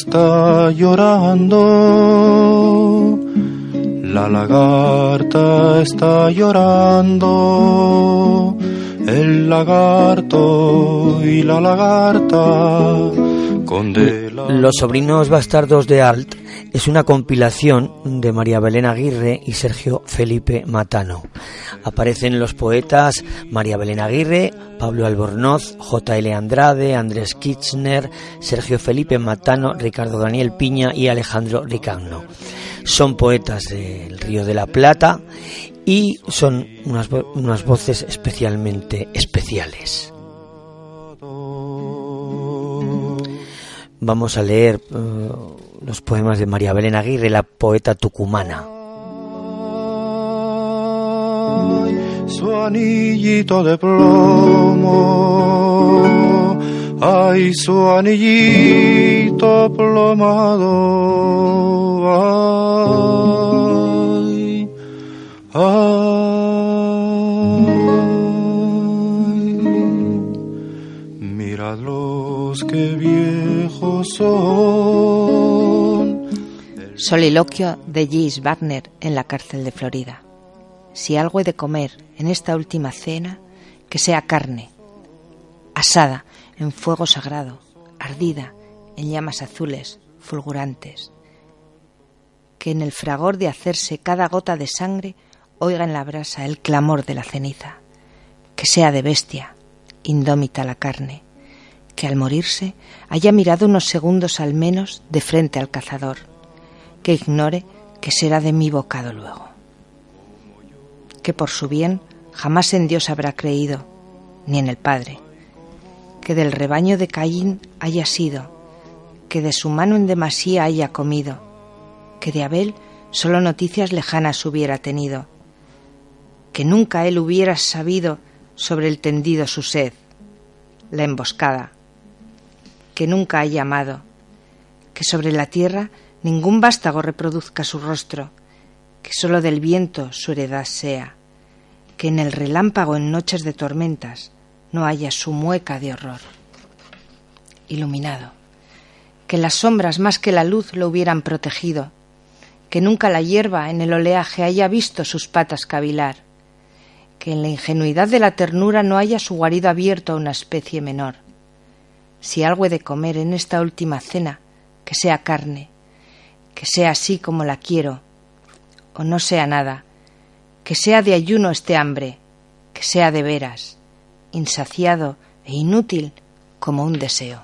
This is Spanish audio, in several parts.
Está llorando, la lagarta está llorando, el lagarto y la lagarta con de la- Los sobrinos bastardos de Alt es una compilación de María Belén Aguirre y Sergio Felipe Matano. Aparecen los poetas María Belén Aguirre, Pablo Albornoz, J.L. Andrade, Andrés Kirchner, Sergio Felipe Matano, Ricardo Daniel Piña y Alejandro Ricagno. Son poetas del Río de la Plata y son unas, unas voces especialmente especiales. Vamos a leer eh, los poemas de María Belén Aguirre, la poeta tucumana. Su anillito de plomo, ay, su anillito plomado, Soliloquio de Gis Wagner en la cárcel de Florida. Si algo he de comer en esta última cena, que sea carne, asada en fuego sagrado, ardida en llamas azules, fulgurantes. Que en el fragor de hacerse cada gota de sangre oiga en la brasa el clamor de la ceniza. Que sea de bestia, indómita la carne. Que al morirse haya mirado unos segundos al menos de frente al cazador que ignore que será de mi bocado luego. Que por su bien jamás en Dios habrá creído, ni en el Padre. Que del rebaño de Caín haya sido, que de su mano en demasía haya comido, que de Abel solo noticias lejanas hubiera tenido, que nunca él hubiera sabido sobre el tendido su sed, la emboscada, que nunca haya amado, que sobre la tierra ningún vástago reproduzca su rostro, que sólo del viento su heredad sea, que en el relámpago en noches de tormentas no haya su mueca de horror. Iluminado, que las sombras más que la luz lo hubieran protegido, que nunca la hierba en el oleaje haya visto sus patas cavilar, que en la ingenuidad de la ternura no haya su guarido abierto a una especie menor. Si algo he de comer en esta última cena, que sea carne, que sea así como la quiero, o no sea nada, que sea de ayuno este hambre, que sea de veras, insaciado e inútil como un deseo.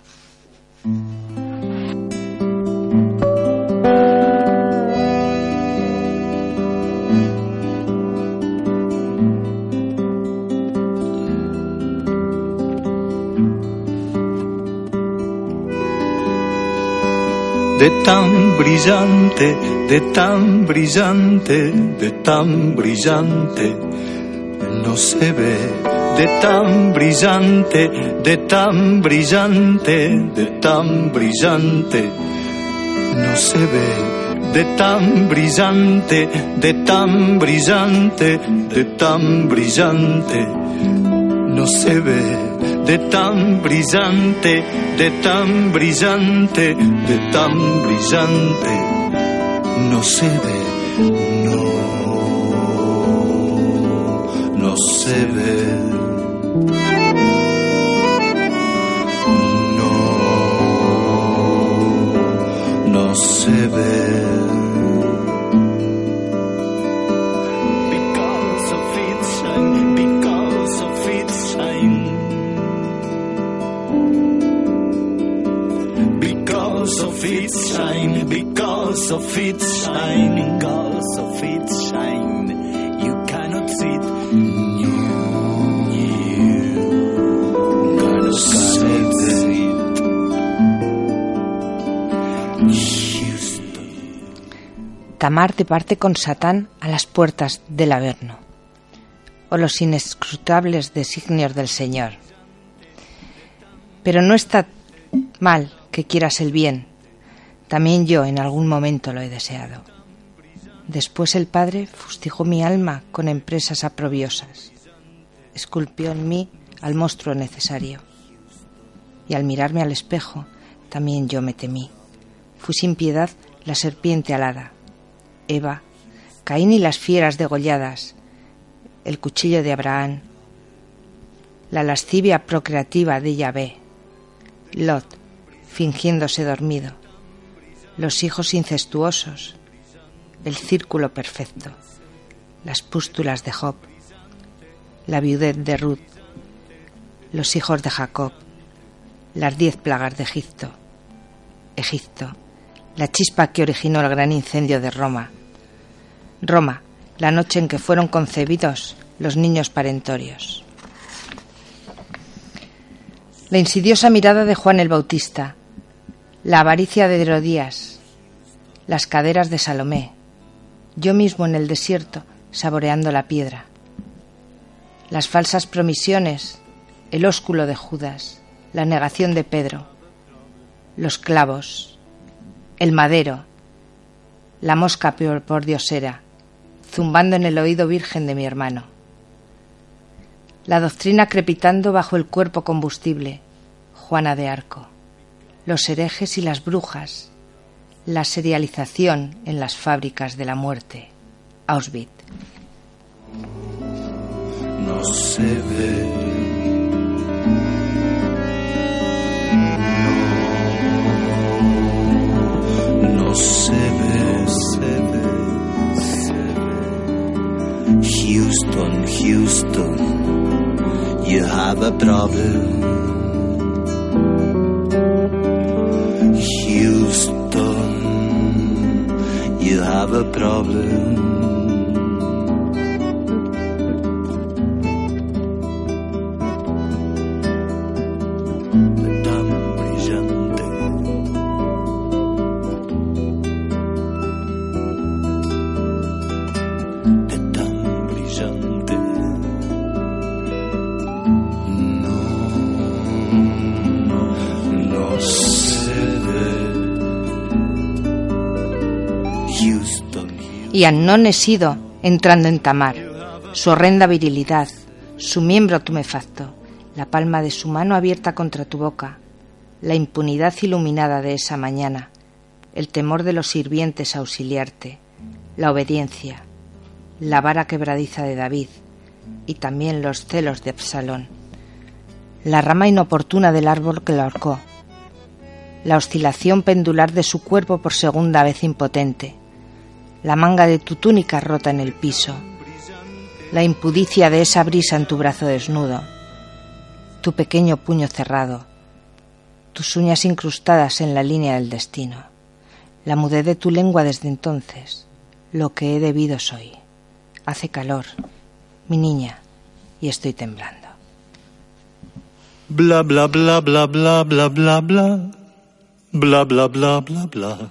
De tan brillante, de tan brillante, de tan brillante, no se ve, de tan brillante, de tan brillante, de tan brillante, no se ve, de tan brillante, de tan brillante, de tan brillante, no se ve de tan brillante, de tan brillante, de tan brillante, no se ve, no, no se ve. No, no se ve. Tamar te parte con Satán a las puertas del Averno, o los inescrutables designios del Señor. Pero no está mal que quieras el bien, también yo en algún momento lo he deseado. Después el Padre fustigó mi alma con empresas aprobiosas, esculpió en mí al monstruo necesario, y al mirarme al espejo también yo me temí. Fui sin piedad la serpiente alada, Eva, Caín y las fieras degolladas, el cuchillo de Abraham, la lascivia procreativa de Yahvé, Lot, fingiéndose dormido, los hijos incestuosos, el círculo perfecto, las pústulas de Job, la viudez de Ruth, los hijos de Jacob, las diez plagas de Egipto, Egipto, la chispa que originó el gran incendio de Roma, Roma, la noche en que fueron concebidos los niños parentorios. La insidiosa mirada de Juan el Bautista, la avaricia de Herodías, las caderas de Salomé, yo mismo en el desierto saboreando la piedra, las falsas promisiones, el ósculo de Judas, la negación de Pedro, los clavos, el madero, la mosca por diosera, zumbando en el oído virgen de mi hermano. La doctrina crepitando bajo el cuerpo combustible, Juana de Arco. Los herejes y las brujas. La serialización en las fábricas de la muerte, Auschwitz. No se ve. No, no se ve, Houston, Houston, you have a problem. Houston, you have a problem. Y Annón he sido entrando en Tamar, su horrenda virilidad, su miembro tumefacto, la palma de su mano abierta contra tu boca, la impunidad iluminada de esa mañana, el temor de los sirvientes a auxiliarte, la obediencia, la vara quebradiza de David y también los celos de Absalón, la rama inoportuna del árbol que lo ahorcó, la oscilación pendular de su cuerpo por segunda vez impotente, la manga de tu túnica rota en el piso, la impudicia de esa brisa en tu brazo desnudo, tu pequeño puño cerrado, tus uñas incrustadas en la línea del destino, la mudez de tu lengua desde entonces, lo que he debido soy. Hace calor, mi niña, y estoy temblando. Bla bla bla bla bla bla bla bla. Bla bla bla bla bla.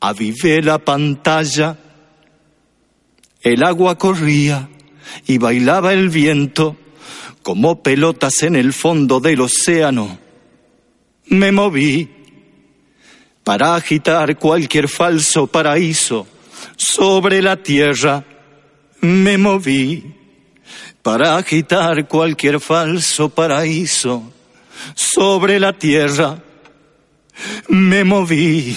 Avivé la pantalla. El agua corría y bailaba el viento como pelotas en el fondo del océano. Me moví para agitar cualquier falso paraíso sobre la tierra. Me moví para agitar cualquier falso paraíso sobre la tierra. me moví.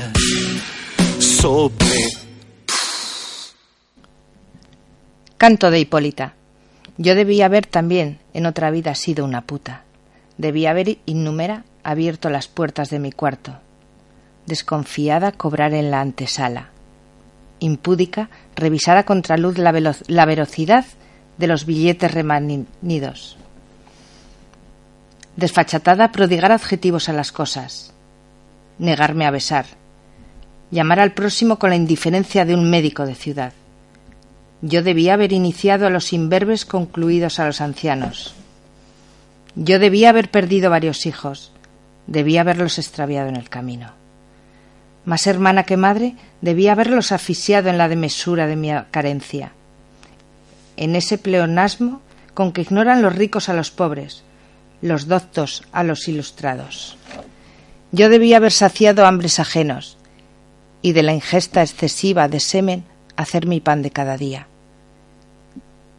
Canto de Hipólita. Yo debía haber también en otra vida sido una puta. Debía haber innumera abierto las puertas de mi cuarto. Desconfiada cobrar en la antesala. Impúdica revisar a contraluz la, la velocidad de los billetes remanidos. Desfachatada prodigar adjetivos a las cosas. Negarme a besar. Llamar al próximo con la indiferencia de un médico de ciudad. Yo debía haber iniciado a los imberbes concluidos a los ancianos. Yo debía haber perdido varios hijos, debía haberlos extraviado en el camino. Más hermana que madre, debía haberlos asfixiado en la demesura de mi carencia. En ese pleonasmo con que ignoran los ricos a los pobres, los doctos a los ilustrados. Yo debía haber saciado hambres ajenos y de la ingesta excesiva de semen hacer mi pan de cada día.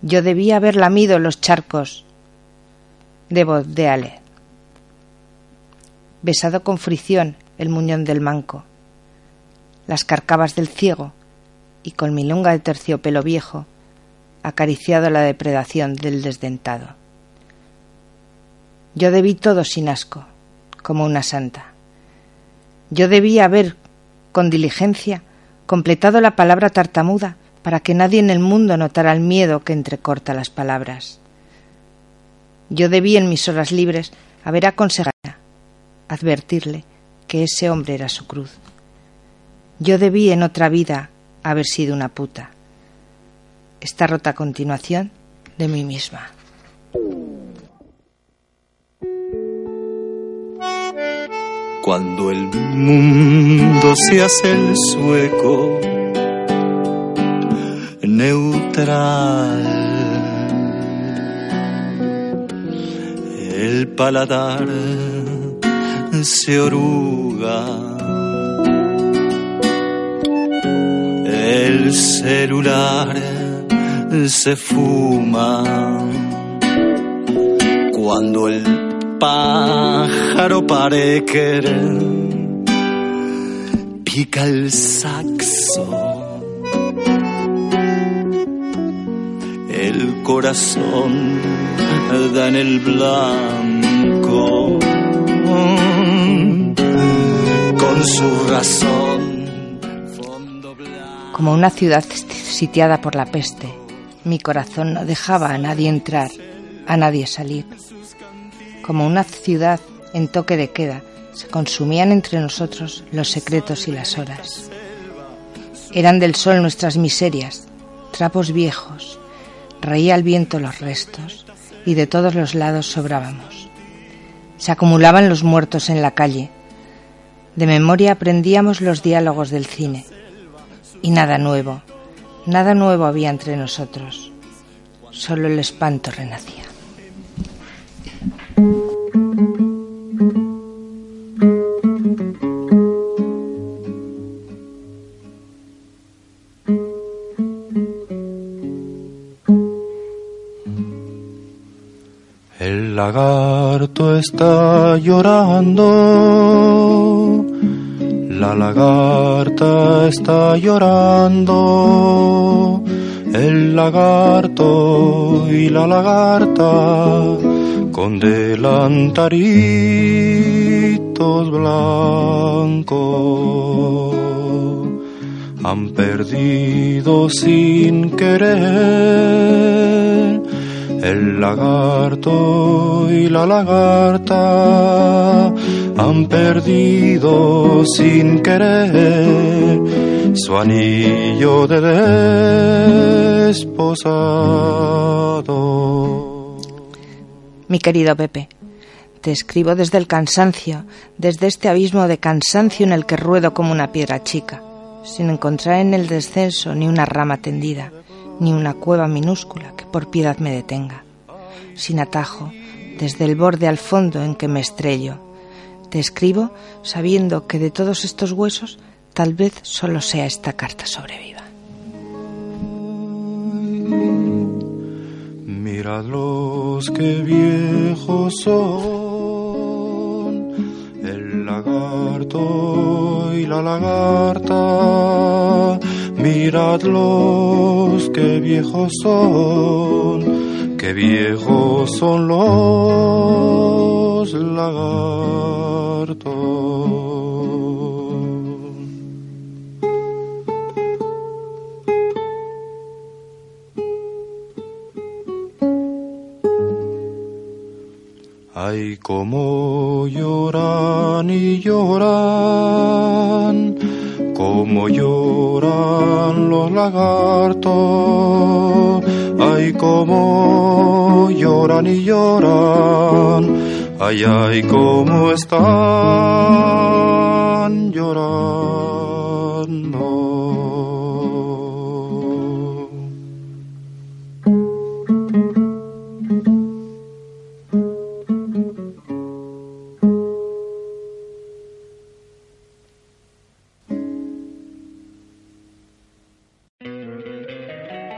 Yo debía haber lamido los charcos de Baudeale, besado con fricción el muñón del manco, las carcabas del ciego y con mi lunga de terciopelo viejo acariciado la depredación del desdentado. Yo debí todo sin asco, como una santa. Yo debía haber, con diligencia, completado la palabra tartamuda para que nadie en el mundo notara el miedo que entrecorta las palabras. Yo debí en mis horas libres haber aconsejado, advertirle que ese hombre era su cruz. Yo debí en otra vida haber sido una puta. Esta rota continuación de mí misma. Cuando el mundo se hace el sueco, neutral, el paladar se oruga, el celular se fuma, cuando el pájaro pare querer pica el saxo. El corazón da en el blanco con su razón. Como una ciudad sitiada por la peste, mi corazón no dejaba a nadie entrar, a nadie salir. Como una ciudad en toque de queda, se consumían entre nosotros los secretos y las horas. Eran del sol nuestras miserias, trapos viejos, reía el viento los restos y de todos los lados sobrábamos. Se acumulaban los muertos en la calle. De memoria aprendíamos los diálogos del cine. Y nada nuevo, nada nuevo había entre nosotros. Solo el espanto renacía. Está llorando, la lagarta está llorando, el lagarto y la lagarta con delantaritos blancos han perdido sin querer el lagarto y la lagarta han perdido sin querer su anillo de desposado. Mi querido Pepe, Te escribo desde el cansancio, desde este abismo de cansancio en el que ruedo como una piedra chica, sin encontrar en el descenso ni una rama tendida, ni una cueva minúscula que por piedad me detenga. Sin atajo, desde el borde al fondo en que me estrello. Te escribo sabiendo que de todos estos huesos tal vez solo sea esta carta sobreviva. Mirad los que viejos son, el lagarto y la lagarta. Mirad los que viejos son, que viejos son los lagartos. Ay, como lloran y lloran, como lloran los lagartos. Ay, como lloran y lloran, ay, ay, como están llorando.